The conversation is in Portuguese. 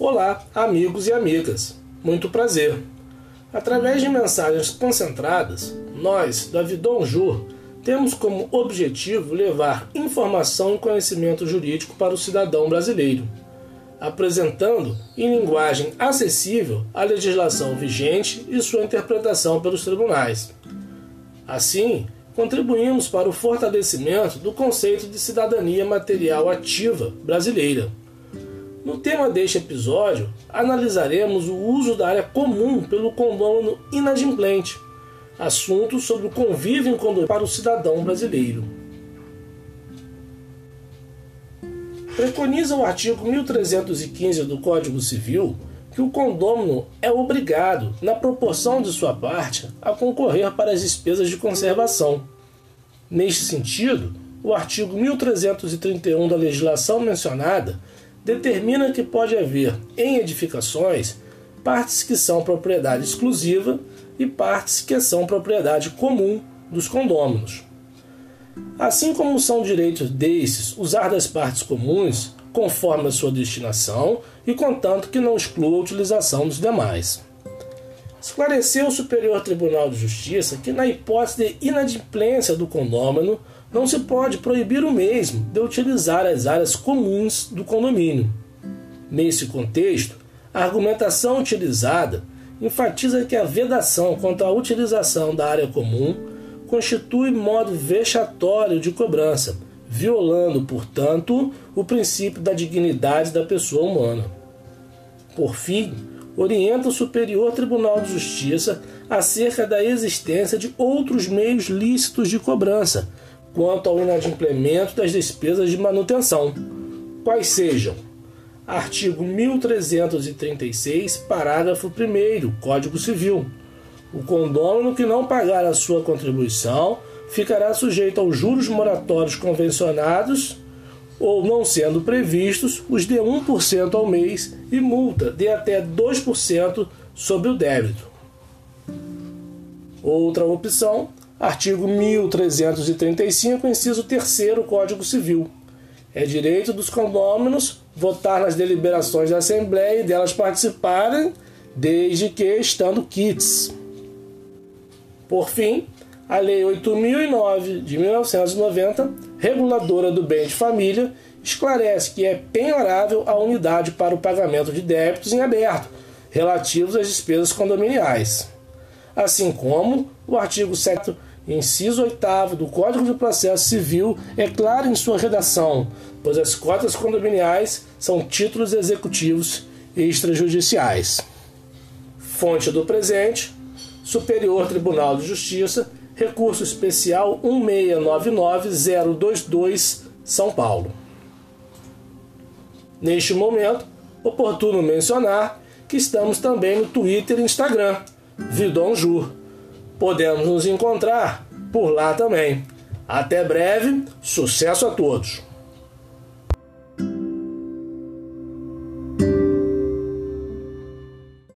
Olá, amigos e amigas. Muito prazer. Através de mensagens concentradas, nós, da Vidon Jur, temos como objetivo levar informação e conhecimento jurídico para o cidadão brasileiro, apresentando em linguagem acessível a legislação vigente e sua interpretação pelos tribunais. Assim, contribuímos para o fortalecimento do conceito de cidadania material ativa brasileira no tema deste episódio, analisaremos o uso da área comum pelo condômino inadimplente, assunto sobre o convívio em condomínio para o cidadão brasileiro. Preconiza o artigo 1315 do Código Civil que o condômino é obrigado, na proporção de sua parte, a concorrer para as despesas de conservação. Neste sentido, o artigo 1331 da legislação mencionada determina que pode haver em edificações partes que são propriedade exclusiva e partes que são propriedade comum dos condôminos. Assim como são direitos desses usar das partes comuns conforme a sua destinação e contanto que não exclua a utilização dos demais. Esclareceu o Superior Tribunal de Justiça que, na hipótese de inadimplência do condômino, não se pode proibir o mesmo de utilizar as áreas comuns do condomínio. Nesse contexto, a argumentação utilizada enfatiza que a vedação quanto à utilização da área comum constitui modo vexatório de cobrança, violando, portanto, o princípio da dignidade da pessoa humana. Por fim, orienta o Superior Tribunal de Justiça acerca da existência de outros meios lícitos de cobrança, quanto ao inadimplemento das despesas de manutenção, quais sejam: artigo 1336, parágrafo 1 Código Civil. O condômino que não pagar a sua contribuição ficará sujeito aos juros moratórios convencionados ou não sendo previstos os de 1% ao mês e multa de até 2% sobre o débito. Outra opção Artigo 1335, inciso 3 Código Civil. É direito dos condôminos votar nas deliberações da Assembleia e delas participarem, desde que estando kits. Por fim, a Lei 8009 de 1990, reguladora do bem de família, esclarece que é penhorável a unidade para o pagamento de débitos em aberto relativos às despesas condominiais. Assim como o artigo 7 inciso 8 do Código de Processo Civil é claro em sua redação, pois as cotas condominiais são títulos executivos extrajudiciais. Fonte do presente: Superior Tribunal de Justiça, recurso especial 1699022, São Paulo. Neste momento, oportuno mencionar que estamos também no Twitter e Instagram, Vidon Jur podemos nos encontrar por lá também. Até breve, sucesso a todos!